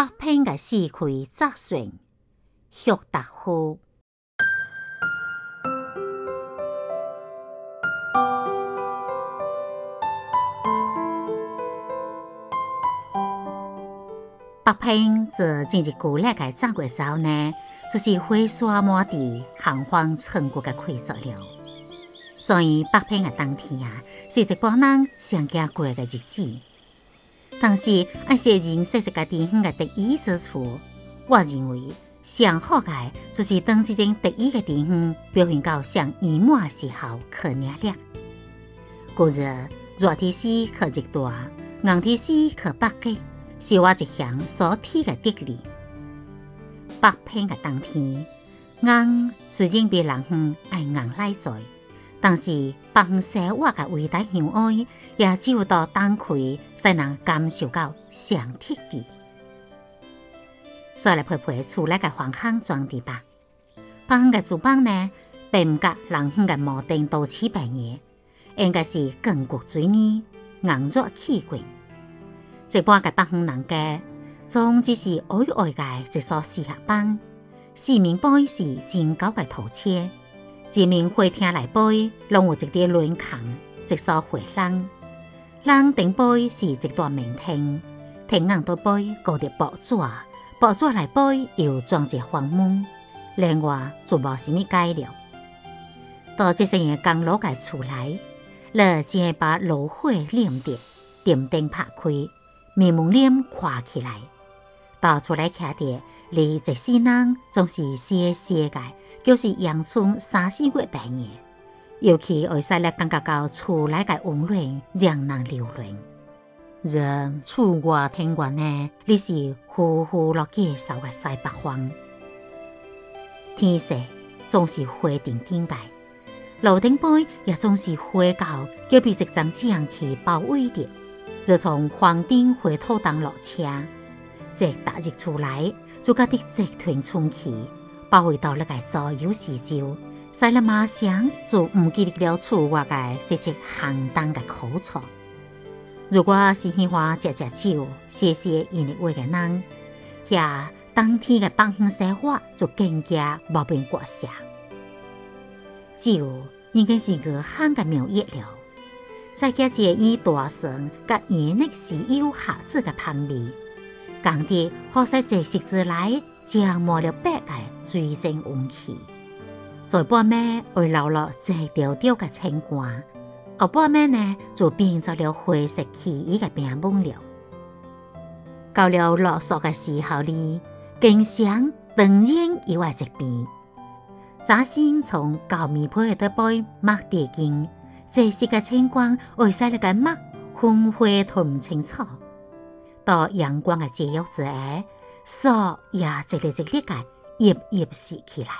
北平嘅四季，咱算，学达好。北平是一个古老嘅走过朝呢，就是花山满地、寒风春谷嘅季节了。所以，北平嘅冬天啊，是一般人常惊过嘅日子。但是，按雪人说，这个地方的得意之处，我认为上好的就是当这种得意的地方表现到上圆满嘅时候，可领了。故日，热天时去热大，寒天时去北疆，是我一向所提的哲理。北平的冬天，硬是应被南方爱硬拉住。但是，北方生活的味道乡安，也只有在冬季才能感受较上贴地。再来拍拍厝内的房向装的吧。北方的厨房呢，并唔甲南方的毛顶多似平样，应该是更骨水泥、隔热气管。一般的北方人家，总只是矮矮个一所四合房，四面玻璃，前头的土车。一面会厅内杯拢有一个轮炕，一座会廊。人顶杯是一段明厅，厅硬的杯高着报纸，报纸内杯又装着房门。另外就无啥物解了。到这些刚落个厝来，你只把炉火拎着，电灯拍开，面门帘挂起来。到厝内徛着，你一世人总是新鲜个，就是阳春三四月白日，尤其会使来感觉到厝内个温暖，让人流恋。若厝外听月呢，你是呼呼落几扫个西北风，天色总是灰顶顶个，楼顶杯也总是灰到，皆被一张瘴气包围着。若从房顶回头当落车。一踏入厝内，就感得一团春气包围到了个左右四周，使人马上就唔记起了厝外个这些寒冬的苦楚。如果是喜欢食食酒、些些腌料物个人，遐冬天的放风生活就更加无边国色。酒应该是热烘的苗叶了，再加一个以大蒜、个腌的食油下子的香味。工地或许这世之来将没了百个追晶运气，在半夜会留了这条条的清官，而半夜呢就变成了灰色奇异的病魔了。到了落雪的时候呢，经常当然又外疾病。早先从旧棉被的底背抹地巾，这些的清官会使那个抹昏花同青草。到阳光的照耀之下，树也一个一个的叶叶舒起来。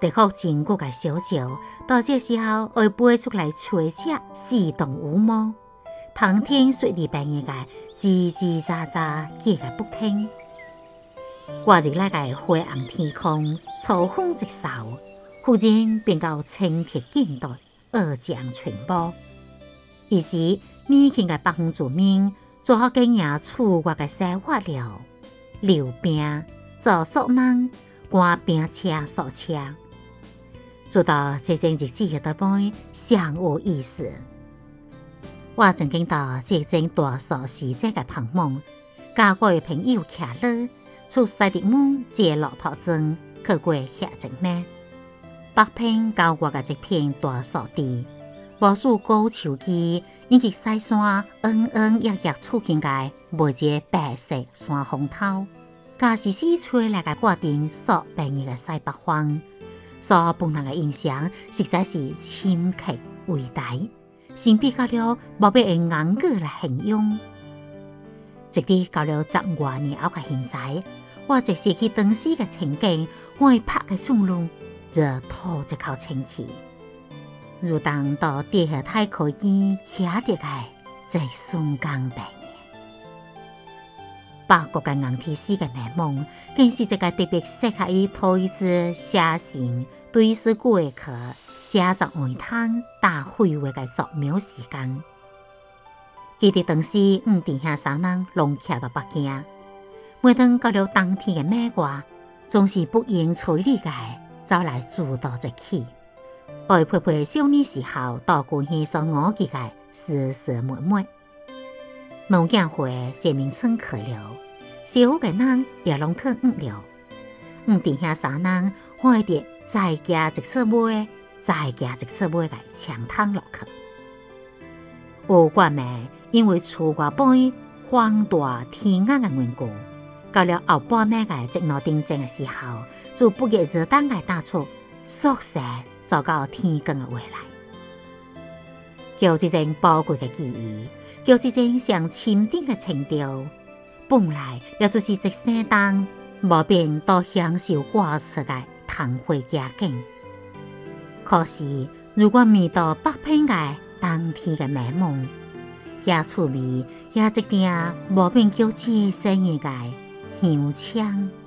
地阔坚固的小桥，到这时候会飞出来鹊雀，视同舞猫，谈天说地，半的间吱叽喳喳，叫个不停。挂着那个灰暗天空，草风直扫，忽然变到青天净地，二酱全部。于是，年轻的北方住民。做好经营厝外嘅生活了，溜冰、坐索囊、赶冰车、索车，做到这种日子的打扮，尚有意思。我曾经到这种大索世界的旁门，甲我的朋友徛了，出西直门坐骆驼装去过遐一面。北平郊我的一片大小地。无数古树基，以及西山，恩恩郁郁，处境下，每一个白色山峰头，加一丝吹来的挂顶，数平日的西北风，所崩人的印象，实在是深刻伟大。甚至到了，无必的用言来形容。一直到了十多年，后个现在，我就是去当时的情景，我会拍个松露，就吐一口清气。如同到地下太可意，写得来，在宋江办的，包括的杨天喜的内梦，更是一个特别适合于投资写信、堆书柜的、写作文章、打绘话的绝妙时光。记得当时五弟兄三人拢徛在北京，每当到了冬天的外挂，总是不厌其力的走来诸导一去。外陪陪小年时候，多过起上我几个，事事满满。农件会、社明村去了，小个人也拢脱唔了。我们兄三人，我一再加一次买，再加一次买来，抢通落去。后过卖，因为厝外边风大天暗的缘故，到了后半夜的一罗订正的时候，就不约而同来打出宿舍。走到天光的未来，叫一种宝贵的记忆，叫一种上深沉的情调。本来也就是一山人，无便都享受外出的昙花佳境。可是，如果遇到北平的冬天的美梦，也趣味也一点无便叫这生意界乡亲。